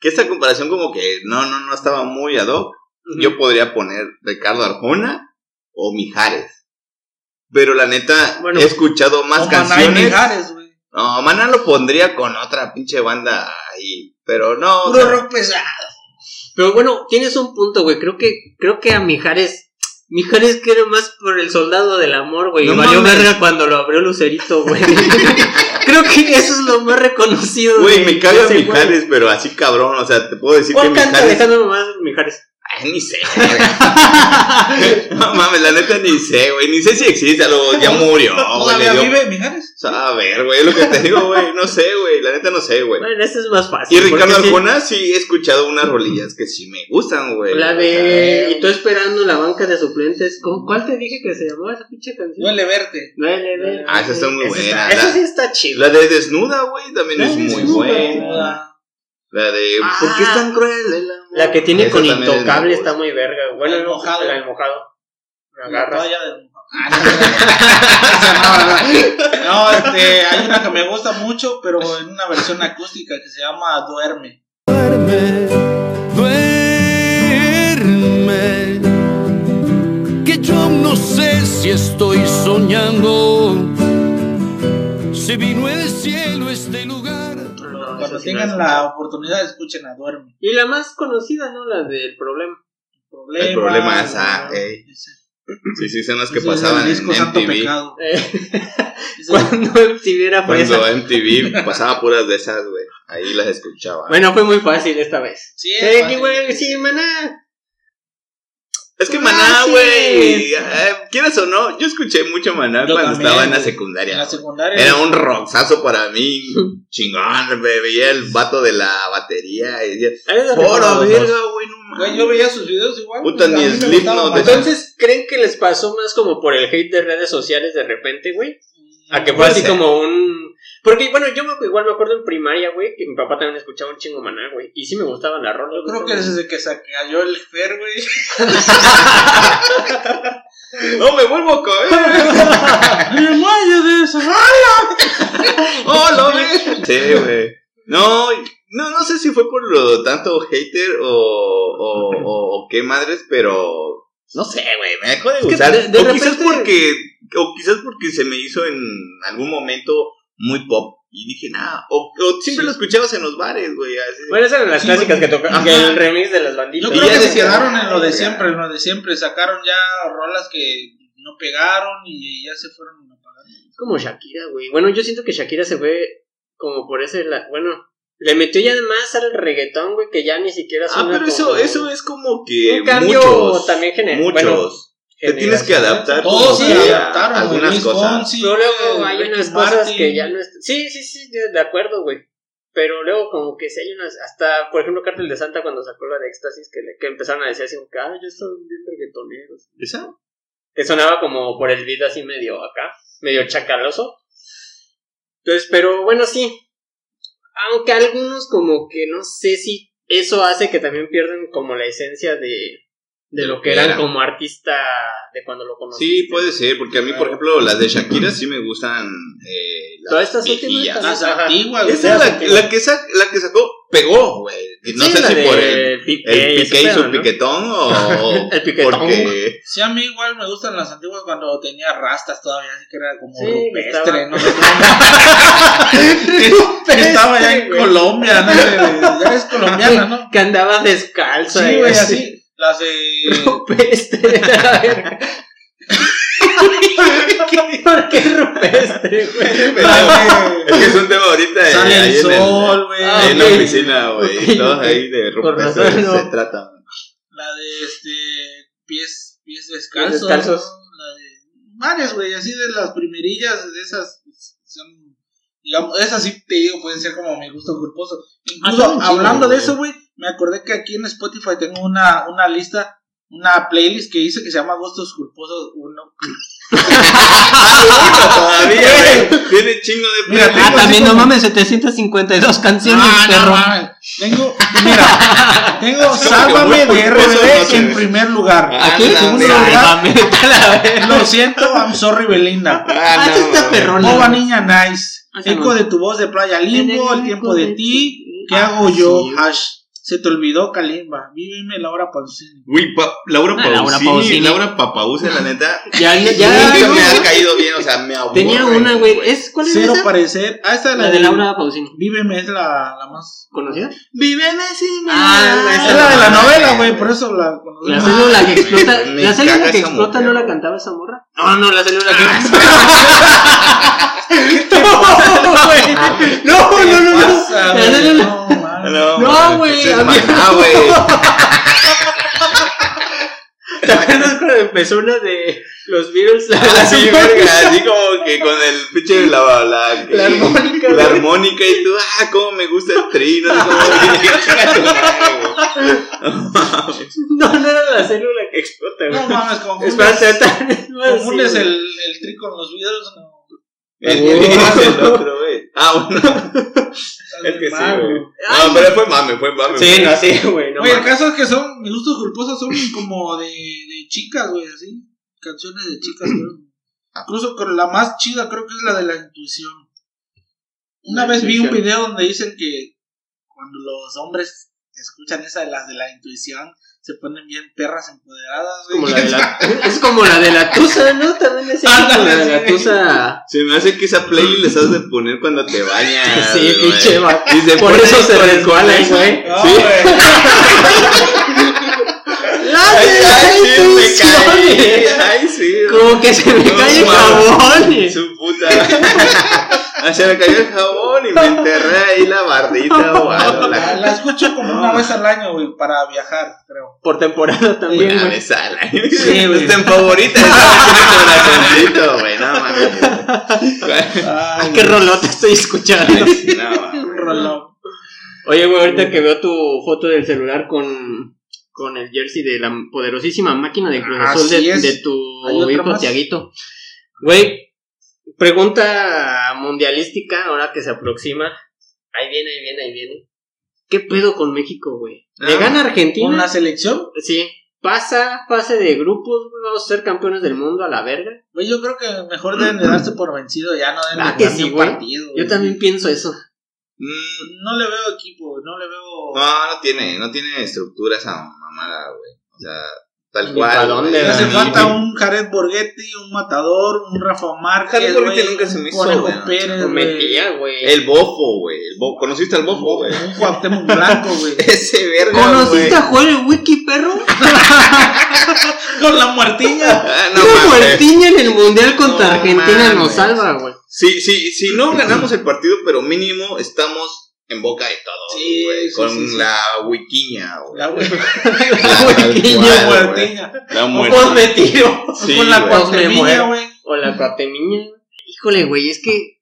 que esta comparación como que no, no, no estaba muy ad hoc. Yo podría poner Ricardo Arjona o Mijares. Pero la neta, Bueno. he escuchado más O Maná y canciones. Mijares, güey. No, Maná lo pondría con otra pinche banda ahí. Pero no. o Puro sea, rock pesado. Pero bueno, tienes un punto, güey. Creo que, creo que a Mijares. Mijares quiere más por el soldado del amor, güey. No y valió mames. verga cuando lo abrió Lucerito, güey. creo que eso es lo más reconocido. Güey, de- me caga güey. Mijares, pero así cabrón. O sea, te puedo decir que ¿Cuál canta Mijares. Alejandro más Mijares? Ay, ni sé. no mames, la neta ni sé, güey. Ni sé si existe. a lo- ya murió, güey. ¿Todavía vive Mijares? A ver, güey, es lo que te digo, güey. No sé, güey. La neta no sé, güey. Bueno, ese es más fácil. Y Ricardo sí, Arjona sí he escuchado unas rolillas que sí me gustan, güey. La de. Y tú esperando la banca de suplentes. ¿Con cuál te dije que se llamaba esa pinche canción? Duele verte. Duele, duele. Ah, esa está muy Esa buena, Esa la- sí está chido. La de Desnuda, güey, también es muy Desnuda. buena. La de Ah. ¿Por qué es tan cruel el amor? La que tiene Esa con es Intocable está muy verga. Bueno, El mojado. La del mojado. Me La agarras. toalla del- Ah, no, no, no. No, este, hay una que me gusta mucho, pero en una versión acústica que se llama Duerme. duerme, duerme, que yo no sé si estoy soñando, si vino el cielo este lugar. No, no, Cuando esa sí tengan la oportunidad, escuchen a Duerme. Y la más conocida, ¿no? La del problema. Problema, El problema es, ah, ¿no? ey. Ese- Sí, sí, son las que pasaban el en MTV. Eh, cuando MTV era fresa. Cuando MTV pasaba puras de esas, güey. Ahí las escuchaba. Bueno, fue muy fácil esta vez. Sí, es que fácil. güey, sí, maná. Es que Maná, güey. eh, quieras o no, yo escuché mucho Maná Yo cuando también, estaba en la secundaria. En la secundaria. Era un roxazo para mí, chingón, me veía el vato de la batería y decía, Ahí es la ¡Pora recordaba, verga, güey, no Güey, yo veía sus videos igual. Puta, pues, ni Slipknot. Entonces, ¿creen que les pasó más como por el hate de redes sociales de repente, güey? A que fue así ser. como un... Porque, bueno, yo igual me acuerdo en primaria, güey, que mi papá también escuchaba un chingo maná, güey. Y sí me gustaban las rolas. Yo creo que desde que se cayó el Fer, güey. ¡No me vuelvo a caer! ¡Me muelle de eso! ¡Oh, lo ves! Sí, güey. No, no, no sé si fue por lo tanto hater o, o, o, o qué madres, pero no sé, güey, me dejó de que gustar. de- de o quizás porque, o quizás porque se me hizo en algún momento muy pop. Y dije, nah, o, o siempre Sí. lo escuchabas en los bares, güey. Bueno, esas eran las Sí, clásicas que tocaban. Que el remix de las banditas. Yo Y creo ya que se quedaron en lo de "Ay, siempre, ya". en lo de siempre. Sacaron ya rolas que no pegaron y ya se fueron apagando. Es como Shakira, güey. Bueno, yo siento que Shakira se fue como por ese... la- Bueno, le metió ya más al reggaetón, güey, que ya ni siquiera Ah, suena pero eso, como- eso es como que Un cambio muchos, también gener- muchos. bueno, te tienes que adaptar. Todos como se adaptaron, algunas Luis cosas. Fonsi, Pero luego hay Ricky unas cosas que ya no es... Sí, sí, sí, de de acuerdo, güey. Pero luego como que sí hay unas... Hasta, por ejemplo, Cártel de Santa cuando sacó la de Éxtasis, que, que empezaron a decir así como que, ah, yo estoy bien reggaetoneros. ¿Esa? Que sonaba como por el beat así medio acá, medio chacaloso. Entonces, pero bueno, sí. Aunque algunos como que no sé si eso hace que también pierdan como la esencia de, de lo que eran Era. como artista de cuando lo conocí. Sí, puede ser, porque a mí, por ejemplo, las de Shakira sí me gustan. Eh, las Todas estas últimas viejillas. también. Las antiguas, güey. Esa es la, la que sa- la que sacó, pegó, güey. No Sí, sé la si de por el, Piqué el y piqué ese y su piquetón o El piquetón. porque Sí, a mí igual me gustan las antiguas cuando tenía rastas todavía, así que era como Sí, rupestre, estaba- no Estaba ya en. Colombia, ¿no? Ya es colombiana, ¿no? Que andaba descalzo. Sí, güey, así. Las de. Rupestre. a ver. ¿Por qué rupestre, güey? es que es un tema ahorita de Sale ahí el sol, güey. Ah, ahí en la oficina, güey. Ok, Todos ahí de rupestre razón, no. se trata. La de este. Pies, pies descalzos. descalzos. ¿no? La de. Varias, güey, así de las primerillas de esas. pues, Son Digamos, esas sí te digo, pueden ser como mi gusto culposo. Ah, Incluso chingo, hablando de güey. eso, güey, me acordé que aquí en Spotify tengo una, una lista, una playlist que dice que se llama Gustos Culposos 1. Todavía, güey. Tiene chingo de Mira. Ah, también no como- mames, 752 canciones, Ah, no perro. mames. Tengo, mira, tengo Sálvame de RBD no en primer lugar. Ah, Aquí en no, segundo lugar. Vete a la verga. Lo siento, I'm sorry, Belinda. Ah, Ah, no, está perrona. Ova Niña Nice. Ah, Eco no. de tu voz de playa limbo, el tiempo de ti. ¿Qué hago Ah, yo? Hash. Se te olvidó Kalimba. Víveme Laura Pausini. Uy, pa- Laura Ah, Pausini. Laura Laura Pausini. Papause, la neta. Ya, ya, ya. nunca no. me ha caído bien, o sea, me aburre. Tenía una, güey. ¿Es, ¿Cuál es Cero esa? parecer. Ah, esta es La de Laura Pausini. Víveme es la, la más. ¿Conocida? Víveme sin Ah, esa Es la de la no, novela, güey. Por eso la. La célula que explota. Me ¿La célula que explota mujer, no la cantaba esa morra? No, no, la célula que No, güey. No, no, no, no. La célula- No. No, No, güey, había- Maná, güey. ¿Te acuerdas cuando empezó una de los Beatles? La, Así, verga, así como que con el pinche la, la, la armónica. la armónica y tú, ah, cómo me gusta el trino, no sé cómo. No. No, no era la célula que explota, güey. No mames, confundes, Espérate, confundes el, el tri con los videos. No. El, el, el otro, güey. Ah, bueno. Es que sí, mal, güey. güey. No, pero fue mame, fue mame. Sí, no, sí, güey. No, Oye, el mames. caso es que son, mis gustos culposos son como de, de chicas, güey, así. Canciones de chicas, creo. Incluso con la más chida creo que es la de la intuición. Una La vez vi un video donde dicen que cuando los hombres escuchan esa de las de la intuición, se ponen bien perras empoderadas, güey. Como la de la, es como la de la Tusa, ¿no? También es como la de la. Tusa. Se me hace que esa playlist les has de poner cuando te bañas. Sí, pinche va- Y se Por eso se conejo. güey. Sí. güey. Ay, ay, sí, me caí. Ay, sí. Como que se me No, cae el jabón. y- Su puta. Ah, Se me cayó el jabón y me enterré ahí la bardita o algo. La, La la escucho como una vez al año, güey, para viajar, creo. Por temporada también, una vez al año. Sí, güey. En favorita. Corazoncito, güey. No mames. Ah, Ay, qué rolota estoy escuchando. Ay, sí, no rolón. Oye, güey, ahorita que veo tu foto del celular con, con el jersey de la poderosísima máquina de Cruz Azul de, tu hijo. Tiaguito. Güey, pregunta mundialística ahora que se aproxima. Ahí viene, ahí viene, ahí viene. ¿Qué pedo con México, güey? ¿Le Ah, gana ¿Con Argentina? la selección? Sí. Pasa, pase de grupos, güey, vamos a ser campeones del mundo a la verga. Güey, yo creo que mejor deben de darse por vencido, ya no deben Ah, de que sí, güey. partido. Yo güey. también pienso eso. Mm, No le veo equipo, no le veo... No, no tiene, no tiene estructura esa mamada, güey. O sea, tal cual. dónde, Le hace Sí, falta un Jared Borghetti, un Matador, un Rafa Márquez, Jared Borghetti nunca se un me hizo, Conejo güey. Pérez, Lo güey, metía, güey. El bofo, güey. El bo- ¿Conociste al bofo, güey? un Cuauhtémoc Blanco, güey. Ese verga, ¿Conociste güey. a Joel Wiki, perro? Con la muertiña. Ah, no muertiña en el mundial contra No Argentina nos mames. salva, güey. Sí, sí, si no ganamos el partido, pero mínimo estamos en boca de todos, Sí, güey. sí, con sí, sí. la wiquiña, güey. La Wiquiña, cual, La muerte. tiro. Sí, Con la muero. güey. O la cuatemiña. Híjole, güey, es que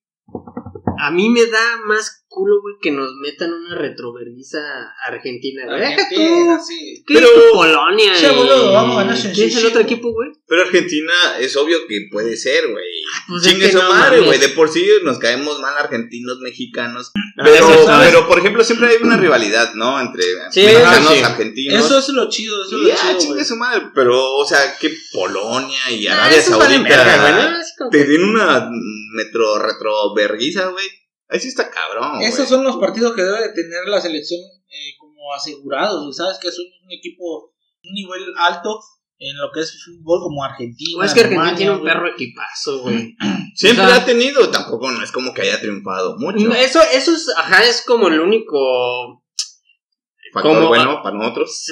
a mí me da más culo, güey, que nos metan una retroverguiza argentina, güey. Argentina, tú. sí. ¿Qué Pero- es Polonia? Sí, y- boludo, vamos a ganar ¿Quién es el sencillo. otro equipo, güey? Pero Argentina es obvio que puede ser, güey. Pues es Chingue que su no madre, mames. güey. De por sí nos caemos mal argentinos, mexicanos. Ah, Pero, eso, ¿sabes? pero, por ejemplo, siempre hay una rivalidad, ¿no? Entre Sí, mexicanos, eso sí. argentinos. Eso es lo chido, eso es Y lo ya, chido, chingue güey. su madre. Pero, o sea, que Polonia y Ah, Arabia Saudita güey, te den una metro retroverguiza, güey. Ahí sí está cabrón. Esos son los partidos que debe de tener la selección eh, como asegurados. Sabes que es un, un equipo, un nivel alto en lo que es fútbol como Argentina. Güey, es que Argentina Alemania, tiene un perro equipazo, güey. Siempre o sea- ha tenido, tampoco no es como que haya triunfado mucho. Eso, eso es, ajá, es como el único Factor como- bueno para nosotros.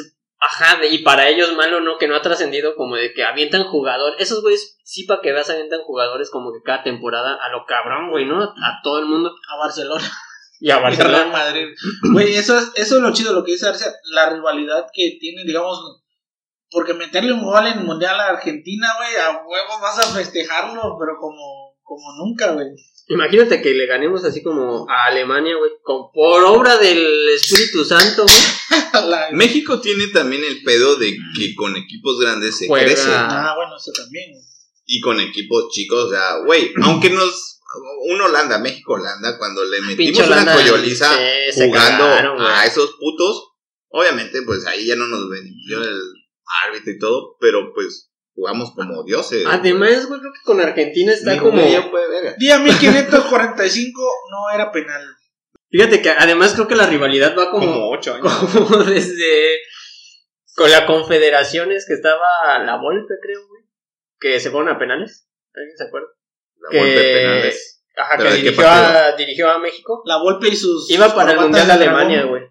Ajá, y para ellos malo, ¿no? Que no ha trascendido como de que avientan jugadores. Esos güeyes, sí, para que veas, avientan jugadores como que cada temporada a lo cabrón, güey, ¿no? A todo el mundo. A Barcelona. Y a Y a Real Barcelona. Madrid. Güey, eso es, eso es lo chido, lo que dice Arcia, la rivalidad que tienen, digamos, porque meterle un gol en el Mundial a Argentina, güey, a huevos vas a festejarlo, pero como como nunca, güey. Imagínate que le ganemos así como a Alemania, güey, con- por obra del Espíritu Santo, güey. La- México tiene también el pedo de que con equipos grandes se Juega. crece. Ah, bueno, eso también. Y con equipos chicos, o sea, güey, aunque nos. Un Holanda, México-Holanda, cuando le metimos una Holanda, coyoliza sí, jugando cagaron, a esos putos, obviamente, pues ahí ya no nos benefició el árbitro y todo, pero pues jugamos como dioses. Además, güey, creo que con Argentina está Dijo, como... "Güey, ya puede verga". Día 1545 no era penal. Fíjate que además creo que la rivalidad va como, Como ocho años. como desde con la confederaciones que estaba la Volpe, creo, güey, que se fueron a penales. ¿Alguien se acuerda? La que golpe de penales. Ajá, ¿Pero que dirigió a, dirigió a México. La Volpe y sus. Iba sus para el Mundial de. Alemania, güey.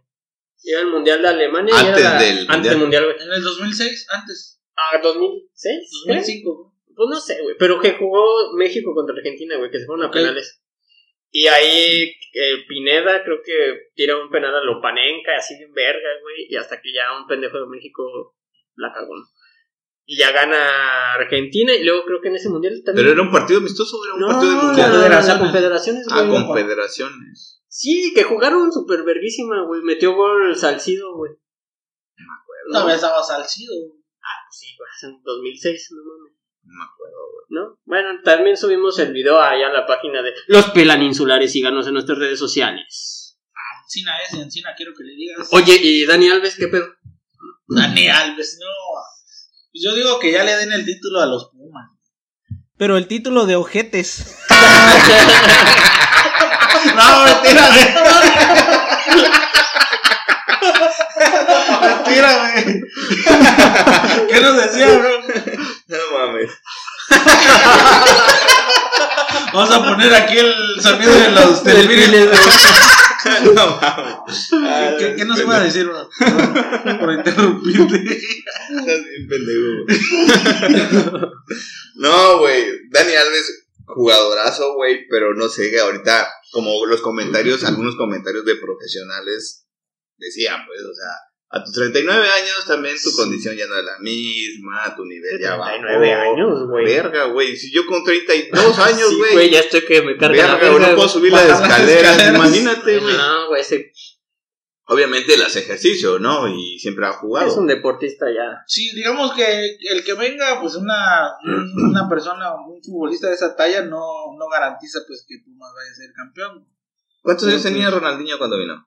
Iba al Mundial de Alemania y Antes era la- del antes Mundial. del Mundial, güey. En el 2006, antes. Ah, 2006. creo. 2005. güey. Pues no sé, güey. Pero que jugó México contra Argentina, güey, que se fueron a penales. Y ahí eh, Pineda creo que tira un penal a Lopanenka, así bien verga, güey. Y hasta que ya un pendejo de México la cagó. ¿no? Y ya gana Argentina. Y luego creo que en ese mundial también. Pero era un partido amistoso o era un no, partido de mundial. Confederaciones. Confederaciones, Ah, güey. confederaciones. Sí, que jugaron súper verguísima, güey. Metió gol Salcido, güey. Todavía estaba Salcido. Sí, güey, en 2006, no mames. No me acuerdo, güey. ¿no? Bueno, también subimos el video allá a la página de Los Pelaninsulares, síganos en nuestras redes sociales. Encina es, Encina quiero que le digas. Oye, ¿y Dani Alves qué pedo? Dani Alves, no. Pues yo digo que ya le den el título a los Pumas. Pero el título de ojetes. no, mentira, Mentira, güey. ¿Qué nos decía, bro? No mames. Vamos a poner aquí el sonido de los delfines. No mames. ¿Qué, qué nos iba a decir, bro? Por, por interrumpirte. Estás bien pendejo. güey. No, güey. Dani Alves, jugadorazo, güey. Pero no sé, ahorita, como los comentarios, algunos comentarios de profesionales decían, pues, o sea, a tus 39 años también tu condición ya no es la misma, tu nivel ya va. 39 años, güey. Verga, güey. Si yo con 32 años, Sí, güey. güey, ya estoy que me carga la verga, güey, no verga, puedo güey. subir las las escaleras. escaleras. Imagínate, güey. No, güey, ese Obviamente hace ejercicio, ¿no? Y siempre ha jugado. es un deportista ya. Sí, digamos que el que venga, pues una, una persona, un futbolista de esa talla no, no garantiza pues que Pumas vaya a ser campeón. ¿Cuántos años tenía Ronaldinho cuando vino?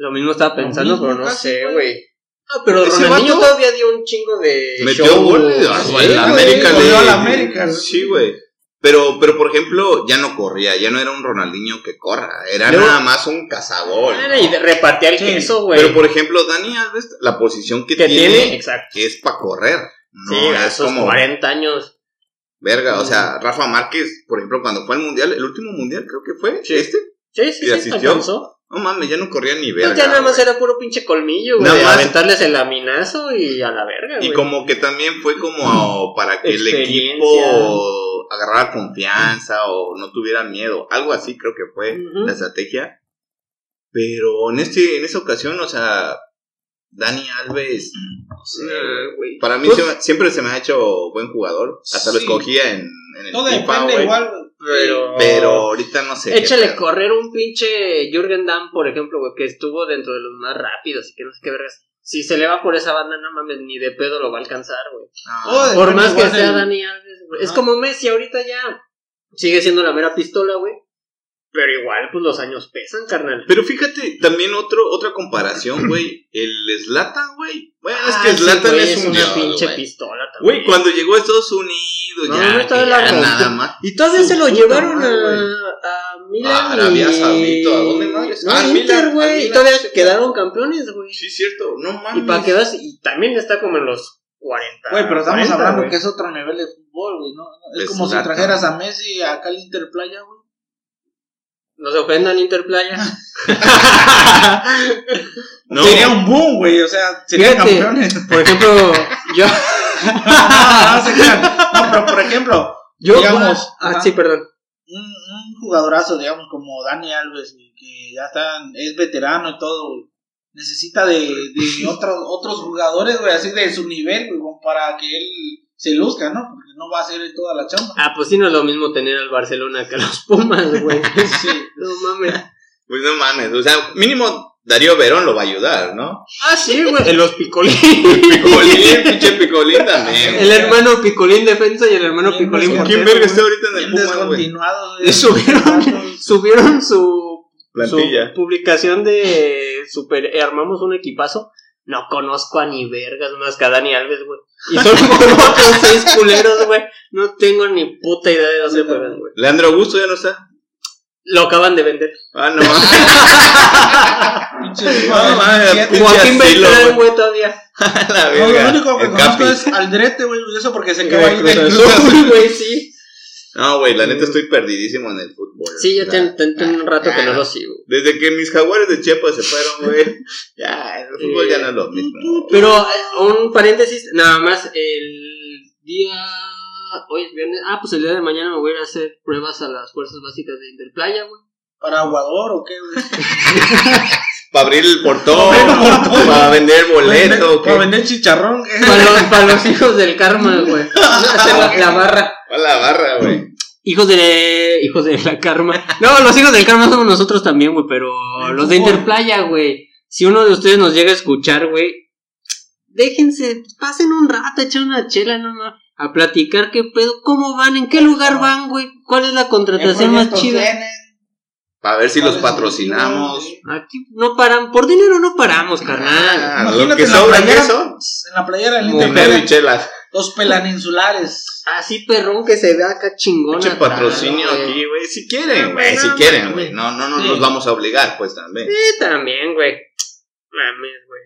Lo mismo estaba pensando, mismo, pero no casi, sé, güey. No, pero Ese Ronaldinho vato todavía dio un chingo de Metió show. goles. Sí, ah, güey. en la América a la América, güey. Sí, güey. Pero, pero, por ejemplo, ya no corría, ya no era un Ronaldinho que corra, era Luego- nada más un ¿no? Y repartía el Sí, queso, güey. Pero, por ejemplo, Dani Alves, la posición que, que tiene, tiene, es para correr. No, sí, a es esos como 40 años. verga. O sea, Rafa Márquez, por ejemplo, cuando fue al mundial, el último mundial creo que fue Sí. este. Sí, sí, ¿Y sí, asistió? alcanzó. No mames, ya no corría ni verga. Pues ya nada más era puro pinche colmillo, güey. Nada más- Aventarles el laminazo y a la verga, güey. Y como que también fue como para que el equipo agarrara confianza o no tuviera miedo. Algo así creo que fue la estrategia. Pero en este, en esa ocasión, o sea, Dani Alves, no sé, güey. para mí Pues- se me- siempre se me ha hecho buen jugador. Hasta lo escogía en, en el Todo FIFA, depende güey. igual, güey. Pero, Pero ahorita no sé. Échale correr un pinche Jürgen Damm, por ejemplo, güey, que estuvo dentro de los más rápidos y que no sé qué vergas. Si se le va por esa banda, no mames, ni de pedo lo va a alcanzar, güey. No. Oh, Por más que sea Dani Alves, güey. Es como Messi, ahorita ya sigue siendo la mera pistola, güey. Pero igual, pues los años pesan, carnal. Pero fíjate, también otro, otra comparación, güey. El Zlatan, güey. Bueno, Ah, es que sí, Zlatan güey, es un una dios, pinche güey. pistola también. Güey, cuando llegó a Estados Unidos, No, ya, no, la ya rompió. nada más. Y todavía se lo llevaron madre, a, a Milan. A Arabia y- Saudita, ¿a dónde? No, Ah, a Inter, güey. Y todavía sí, quedaron campeones, güey. Sí, cierto, no mames. Y para que veas, y también está como en los 40. Güey, pero estamos 40, hablando güey. que es otro nivel de fútbol, güey. ¿no? Es De como si trajeras a Messi acá al Interplaya, güey. No se ofendan, Interplaya. No, Sería un boom, güey. O sea, serían Fíjate. campeones. Por ejemplo, yo. no, pero por ejemplo, yo Digamos, Ah, ajá. sí, perdón. un, un jugadorazo, digamos, como Dani Alves, que ya está, es veterano y todo, güey, necesita de, de otros, otros jugadores, güey, así de su nivel, güey, para que él se luzca, ¿no? Porque no va a hacer él toda la chamba. Ah, pues sí, no es lo mismo tener al Barcelona que a los Pumas, güey. Sí. No mames. Pues no mames, o sea, mínimo Darío Verón lo va a ayudar, ¿no? Ah, sí, güey. En los Picolín. Picolín, pinche Picolín también. El hermano Picolín defensa y el hermano Picolín descontinuado. ¿Quién portero, verga está ahorita en el Pumas, güey? subieron, subieron su, Plantilla. su publicación de super eh, armamos un equipazo. No conozco a ni vergas más que a Dani Alves, güey. Y son como otros seis culeros, güey. No tengo ni puta idea de dónde juegan, güey. Leandro Augusto ya no está. Lo acaban de vender. Ah, no. Mames, Joaquín Beltrán, güey. todavía. La No, lo único que conozco es Aldrete, güey. Eso porque se quedó ahí del club. güey, sí. No, güey, la neta estoy perdidísimo en el fútbol. Sí, ya O sea, ten- ten- ten un rato que no lo sigo. Desde que mis jaguares de Chiapas se fueron, güey. Ya, el fútbol ya no es lo mismo. Pero eh, un paréntesis, nada más, el día. Hoy es viernes. Ah, pues el día de mañana me voy a ir a hacer pruebas a las fuerzas básicas de Interplaya, güey. ¿Para aguador o qué, güey? Para abrir el portón, Para vender boleto, Para vender chicharrón. Para los, para los hijos del karma, güey. Hacer la, la barra. Para la barra, güey. Hijos de. Hijos de la karma. No, los hijos del karma somos nosotros también, güey. Pero los de. Interplaya, güey. Si uno de ustedes nos llega a escuchar, güey. Déjense, pasen un rato, echen una chela nomás. A platicar qué pedo, cómo van, en qué lugar van, güey. ¿Cuál es la contratación más chida? Para ver si los ¿Cuál es el patrocinamos. Aquí no paran, por dinero no paramos, carnal. Ah, lo que en la sobra playera. eso, En la playera del mujer y Inter. chelas. Los pelaninsulares. Así perrón que se vea acá chingón. Atrás, patrocinio güey. aquí, güey. Si quieren, güey. Si quieren, güey. No, no, no Sí. los vamos a obligar, pues también. Sí, también, güey. Mames, güey.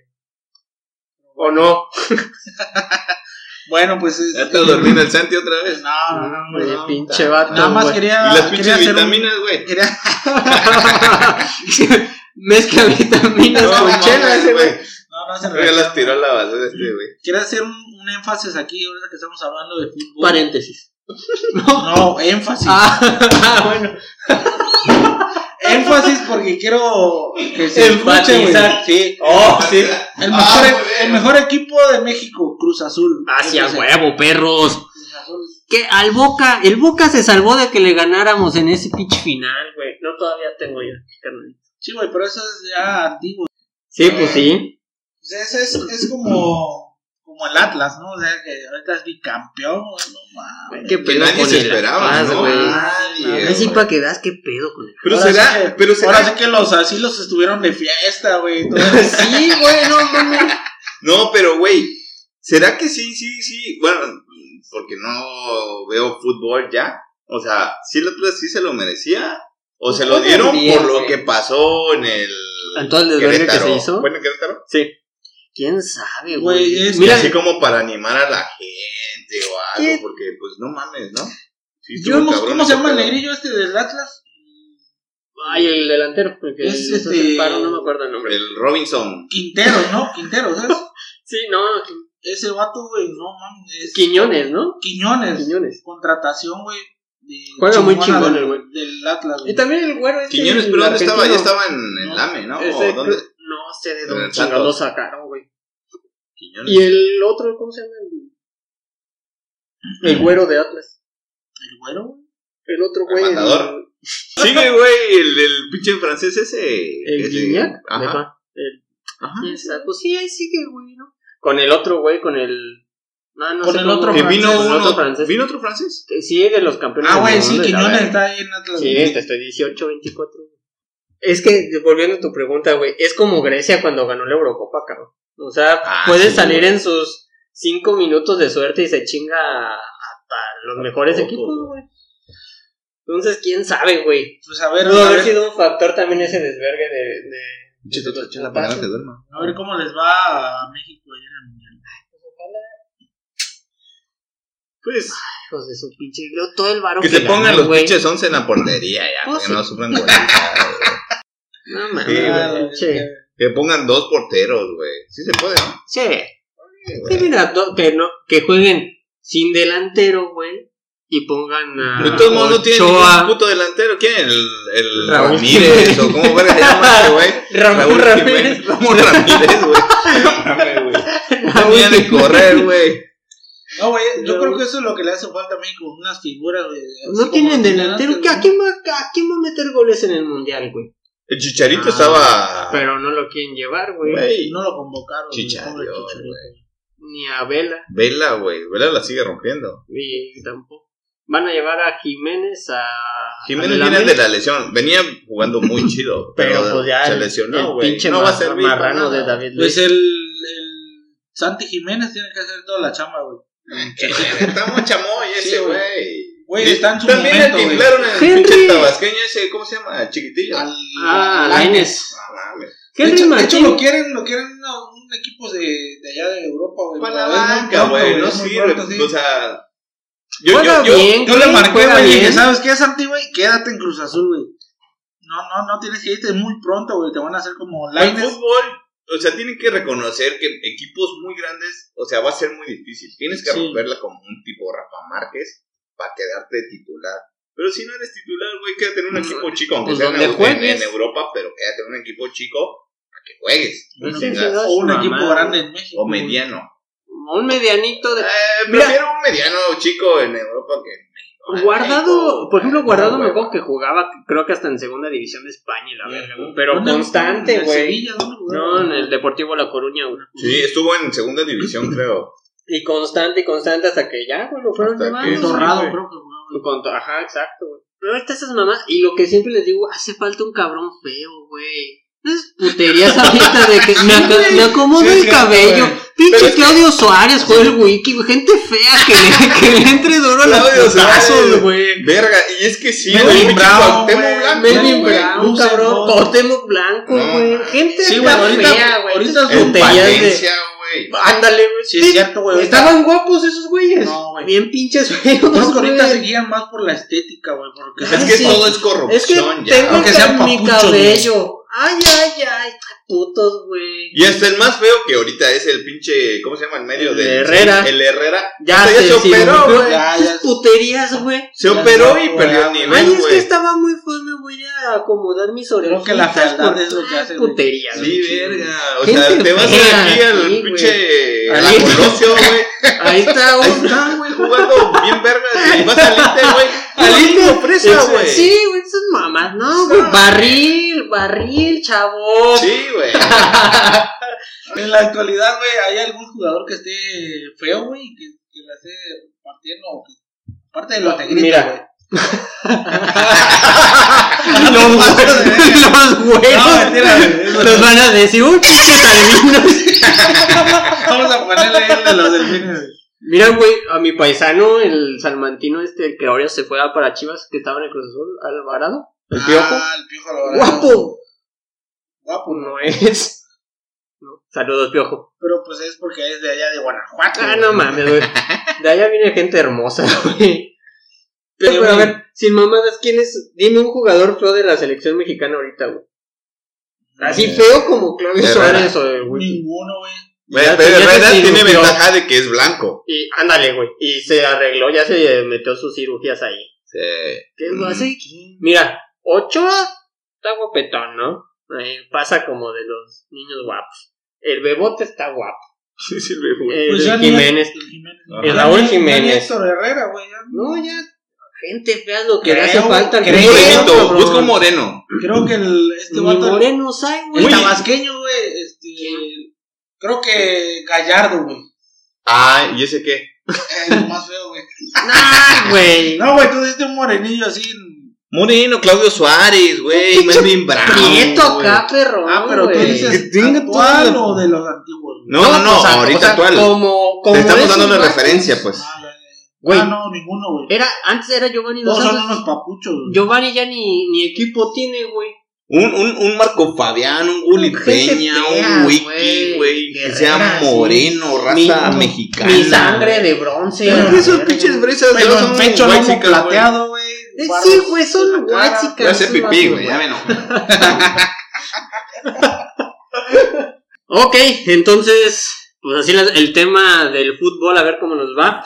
¿O no? Bueno, pues. es- Ya está durmiendo el Santi otra vez. No, no, no, Güey, no. pinche vato. Nada más güey. quería. Y las quería pinches hacer un- vitaminas, güey. quería- Mezcla vitaminas No, con mames, chela ese, güey. No, no se Ya las tiró a la basura este, güey. Quiero hacer un, un énfasis aquí, ahorita que estamos hablando de fútbol. Paréntesis. No, énfasis. Ah, bueno. Énfasis porque quiero que se escuche, güey. Enfatizar. Sí. Oh, sí. El mejor, Ah, bien. el mejor equipo de México, Cruz Azul. Hacia huevo, perros. Cruz Azul. Que al Boca, el Boca se salvó de que le ganáramos en ese pitch final, güey. No todavía tengo yo, carnal. Sí, güey, pero eso es ya antiguo. Sí, pues sí. Sea, ese es, es como, como el Atlas, ¿no? O sea, que ahorita es bicampeón, güey, no mames. Qué Que pedo nadie con se el esperaba, Atlas, ¿no? güey. Nadie, Así güey. para que veas qué pedo con el Pero Ahora será, sí que- pero será. Ahora sí que los asilos estuvieron de fiesta, güey. Sí, güey, no mames. No, pero güey, ¿será que sí, sí, sí? Bueno, porque no veo fútbol ya. O sea, ¿sí el Atlas sí se lo merecía? ¿O se lo dieron bien, por lo güey. que pasó en el. En todo el desvergue que se hizo. ¿Fue en el Querétaro? Sí. ¿Quién sabe, Güey, güey? es- Mira, Así como para animar a la gente o algo, ¿Qué? porque pues no mames, ¿no? Sí, Yo ¿Cómo se llama el negrillo este del Atlas? ay, el delantero, el que Es hizo este- el paro, no me acuerdo el nombre. El Robinson. Quintero, ¿no? Quintero, ¿sabes? Sí, no, Ese vato, güey, no mames. es- Quiñones, ¿no? Quiñones. Quiñones. Contratación, güey. de- Juega muy chingón el güey. Del Atlas, güey. Y también el güero este. Quiñones, el pero ¿dónde estaba? Ya estaba en el No, AME, ¿no? Ese ¿O dónde? Sé de En dónde el lo sacaron, güey. Quiñones. Y el otro, ¿cómo se llama? El, el güero de Atlas. El güero, güey. El otro El güey. mandador. Sigue, güey, el, el pinche francés ese. El ese- Guignac. Ajá. Ajá. El. Pues sí, ahí sigue, güey, ¿no? Con el otro güey, con el. No, no Con sé el otro Que francés, vino el uno. otro francés. ¿Vino otro francés? Que Sí, de los campeones. Ah, del güey, sí, verga. está ahí en Atlas. Sí, te estoy 18, 24. Es que, volviendo a tu pregunta, güey, es como Grecia cuando ganó la Eurocopa, cabrón. O sea, Ah, puede sí, salir güey. en sus 5 minutos de suerte y se chinga a- hasta los mejores equipos, güey. Entonces, quién sabe, güey. Pues a ver, Pudo a haber ver, sido un factor también ese desvergue de. de, duerma. a ver cómo les va a México ayer en el Mundial. Pues, Hijos de su pinche. Todo el varo que que, se pongan los güey. pinches 11 en la portería ya, Pues que sí. no sufran. No mames, Sí. Que pongan dos porteros, güey. Sí se puede, ¿no? Sí. Mira, do- que, no, que jueguen sin delantero, güey. Y pongan a. De todos modos no tienen Ochoa, ningún puto delantero. ¿Quién? El, el Raúl Ramírez o cómo verga se llama ese güey. Ramón Ramírez. Ramón Ramírez, güey. No mames, güey. Jiménez. correr, güey. No, güey, yo creo que eso es lo que le hace falta a México, unas figuras, güey. No tienen delantero. antes, ¿Qué- ¿A quién, va, ¿A quién va a meter goles en el mundial, güey? El Chicharito Ah, estaba. Pero no lo quieren llevar, güey. No lo convocaron. güey, Chicharito. Ni a Vela. Vela, güey. Vela la sigue rompiendo. Y tampoco. Van a llevar a Jiménez a. Jiménez a viene de la lesión. Venía jugando muy chido. Pero Pero, pues ya se lesionó, güey. No va a para marrano de David Pues Luiz. el, el Santi Jiménez tiene que hacer toda la chamba, güey. Está muy chamoy ese, Sí, güey. Güey. Está en su También momento, el al Henry. pinche tabasqueño ese, ¿cómo se llama? Chiquitillo. Al- Ah, al- Lainez. No mames. De hecho, de hecho, lo quieren, lo quieren una- un equipo de, de allá de Europa, güey. Para la banca, güey. No es muy sirve. pronto, sí. O sea. Yo, Juega yo, yo, bien, Yo le güey, marqué, güey, y dije, ¿sabes qué, Santi, güey? Quédate en Cruz Azul, güey. No, no, no tienes que irte es muy pronto, güey. Te van a hacer como El Lainez. fútbol, o sea, tienen que reconocer que equipos muy grandes, o sea, va a ser muy difícil. Tienes que Sí. romperla como un tipo Rafa Márquez para quedarte titular. Pero si no eres titular, güey, quédate en un Pues, equipo chico, aunque pues, sea en, donde en- juegues. en Europa, pero quédate en un equipo chico para que juegues. Bueno, o un Mamá, equipo grande en México. o mediano. Un medianito de. Eh, Mira. prefiero un mediano chico en Europa que en México. Guardado, por ejemplo, Guardado No, me acuerdo que jugaba, creo que hasta en segunda división de España y la verga, güey. Pero ¿Dónde- constante, en güey. Sevilla, ¿dónde jugaba? No, en el Deportivo La Coruña, güey. Sí, estuvo en segunda división, creo. Y constante y constante hasta que ya, güey, lo fueron llevando. Torrado, güey. creo que. Con Ajá, exacto, güey. Pero ahorita esas mamás, y lo que siempre les digo, hace falta un cabrón feo, güey. Es puterías ahorita de que me, ac- me acomodo Sí, el cabello. güey. Pinche es que- Claudio Suárez, juega el wiki, güey. Gente fea que le, que le entre duro a los Suárez. güey. Verga, y es que sí, güey. Blanco, Melvin. Brown, Lucen cabrón. Cuauhtémoc Blanco, güey. Gente Sí, fea, güey, ahorita- es puterías de... Güey. Ándale, güey. Sí, es cierto, güey. Estaban guapos esos güeyes. No, güey. Bien pinches feos, que ahorita güey. se guían más por la estética, güey. Porque Ay, Es que sí. todo es Es que corrupción ya. tengo ca- mi cabello. Ay, ay, ay. Putos, güey. Y hasta el más feo que ahorita es el pinche, ¿cómo se llama? El medio El de Herrera. El Herrera. Ya, se, se operó, güey. güey. Ya. puterías, güey. Se Ya operó y güey, perdió nivel, Ay, es que güey. estaba muy feo, me voy a acomodar mis orejas. Creo que la fealdad es lo que hace, güey. Puterías. Sí, güey. verga. O sea, te vas fea, aquí al sí, güey. pinche. A la Ahí- Colosio, güey. Ahí está, Ahí güey. está, güey, jugando bien verga. Y vas al Inter, güey. Güey. Sí, güey, esas mamás. No. Barril, barril, chavo. Sí, güey. En la actualidad, güey, ¿hay algún jugador que esté feo, güey? Que, que la esté partiendo. o que- Aparte de los negritos, Mira. güey. los, los güeros. No, mentira, güey. Los van a decir, uy, albinos. Vamos a ponerle el de los delfines. Mira, güey, a mi paisano, el salmantino este, el que ahora se fue a para Chivas, que estaba en el Cruz Azul, Alvarado, el piojo. Ah, el piojo Alvarado. Guapo. Guapo, ¿no? Es. No. Saludos, piojo. Pero pues es porque es de allá de Guanajuato. Ah, no mames, güey. De allá viene gente hermosa, güey. Pero, a ver, sin mamadas, ¿quién es? Dime un jugador feo de la selección mexicana ahorita, güey. Así feo como Claudio. Suárez o el. Ninguno, güey. Güey, Pero ya Herrera tiene ventaja de que es blanco. Y ándale, güey. Y se arregló, ya se metió sus cirugías ahí. Sí. ¿Qué Mm. lo hace? Mira, Ochoa está guapetón, ¿no? Eh, pasa como de los niños guapos. El Bebote está guapo. Sí, sí. El Pues ya ni- Jiménez. el Jiménez. El Raúl Jiménez. Héctor Herrera, güey. No, ya. Gente fea es lo que le Creo, hace falta al creo, morenito, cabrón. busca un moreno. Creo que el, este vato. morenos hay, güey. El tabasqueño, güey. Este. Creo que Gallardo, güey. Ah, ¿y ese qué? Es lo más feo, güey. Nah, güey. No, güey, tú diste un morenillo así. Moreno, Claudio Suárez, güey. Melvin Brown. Prieto acá, perro. Ah, pero tú dices actual o de los antiguos. güey? No, no, no, o sea, ahorita o sea, actual. Como, como Te estamos dando una vatos. referencia, pues. Ah. Güey. Ah, no, ninguno, güey. Era, antes era Giovanni Dos Todos son Santos. unos papuchos, güey. Giovanni ya ni, ni equipo tiene, güey. Un, un, un Marco Fabián, un Gulli Peña, un. Wiki, güey. Que sea moreno, raza Mi- mexicana. Mi sangre de bronce. Pero a esos pinches no en son pecho lomo plateado, güey. Eh, Sí, güey, son la cara. white güey. Ya hace esos pipí, güey, ya me no. Ok, entonces, pues así el tema del fútbol, a ver cómo nos va.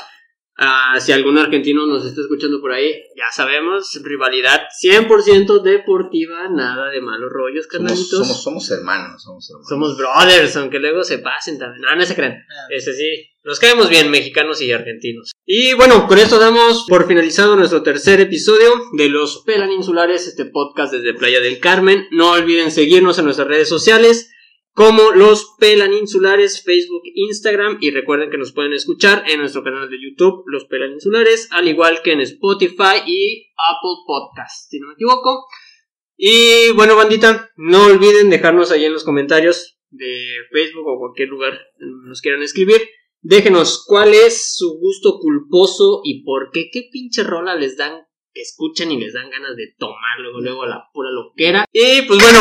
Ah, si algún argentino nos está escuchando por ahí, ya sabemos, rivalidad 100% deportiva, nada de malos rollos, carnalitos. somos, somos hermanos, somos hermanos. Somos brothers, aunque luego se pasen también. No, no se crean. Ese sí, nos caemos bien, mexicanos y argentinos. Y bueno, con esto damos por finalizado nuestro tercer episodio de Los Pelaninsulares, este podcast desde Playa del Carmen. No olviden seguirnos en nuestras redes sociales como Los Pelaninsulares, Facebook, Instagram. Y recuerden que nos pueden escuchar en nuestro canal de YouTube, Los Pelaninsulares, al igual que en Spotify y Apple Podcast, si no me equivoco. Y bueno, bandita, no olviden dejarnos ahí en los comentarios de Facebook o cualquier lugar donde nos quieran escribir. Déjenos cuál es su gusto culposo y por qué, qué pinche rola les dan, escuchan y les dan ganas de tomar luego, luego la pura loquera. Y pues bueno,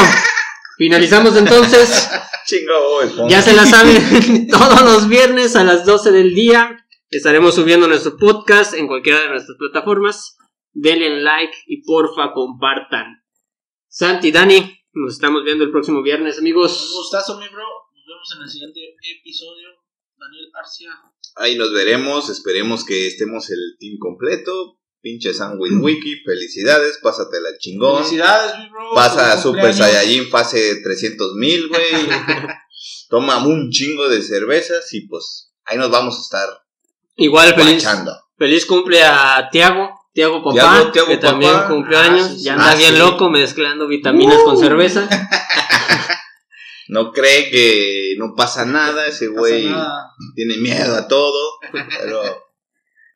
finalizamos entonces. Chingo, güey, Ya se la saben, todos los viernes a las 12 del día estaremos subiendo nuestro podcast en cualquiera de nuestras plataformas. Denle like y porfa compartan. Santi, Dani, nos estamos viendo el próximo viernes, Un amigos. gustazo, mi bro. Nos vemos en el siguiente episodio. Daniel Arcia. Ahí nos veremos, esperemos que estemos el team completo. Pinche Sandwich Wiki, felicidades, pásatela chingón. Felicidades, mi bro. Pasa a Super cumpleaños. Saiyajin fase 300 mil, güey. Toma un chingo de cervezas y pues ahí nos vamos a estar Igual feliz, guachando. feliz cumple a Tiago, Tiago papá, Tiago, Tiago que papá. también cumplió Ah, años. sí, sí. ya anda Ah, bien sí. loco mezclando vitaminas con cerveza. No cree que no pasa nada, ese güey tiene miedo a todo, pero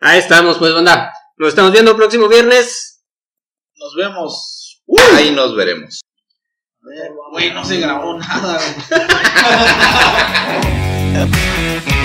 Ahí estamos, pues, banda. Nos estamos viendo el próximo viernes. Nos vemos. ahí nos veremos. Güey, no se grabó nada.